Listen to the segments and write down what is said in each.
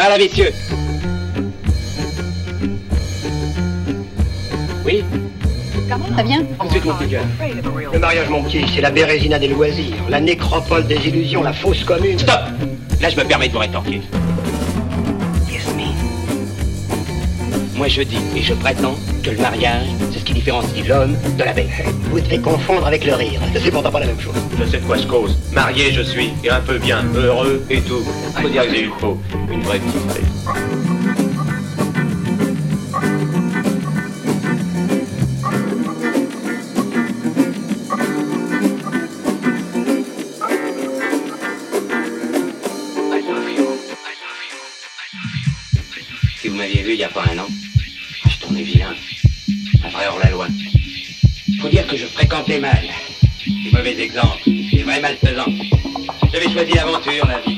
Voilà, messieurs. Oui Comment ça vient Ensuite, mon petit gars. Le mariage, mon petit, c'est la bérésina des loisirs, la nécropole des illusions, la fausse commune. Stop Là, je me permets de vous rétorquer. Yes, me. Moi, je dis et je prétends que le mariage, qui différencie l'homme de la bête. Vous devez confondre avec le rire. C'est pourtant pas la même chose. Je sais de quoi je cause. Marié, je suis, et un peu bien, heureux et tout. Faut dire que. Une vraie petite fréquentais mal. Des mauvais exemples, des vrais malfaisants. J'avais choisi l'aventure, la vie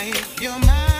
life. You're mine.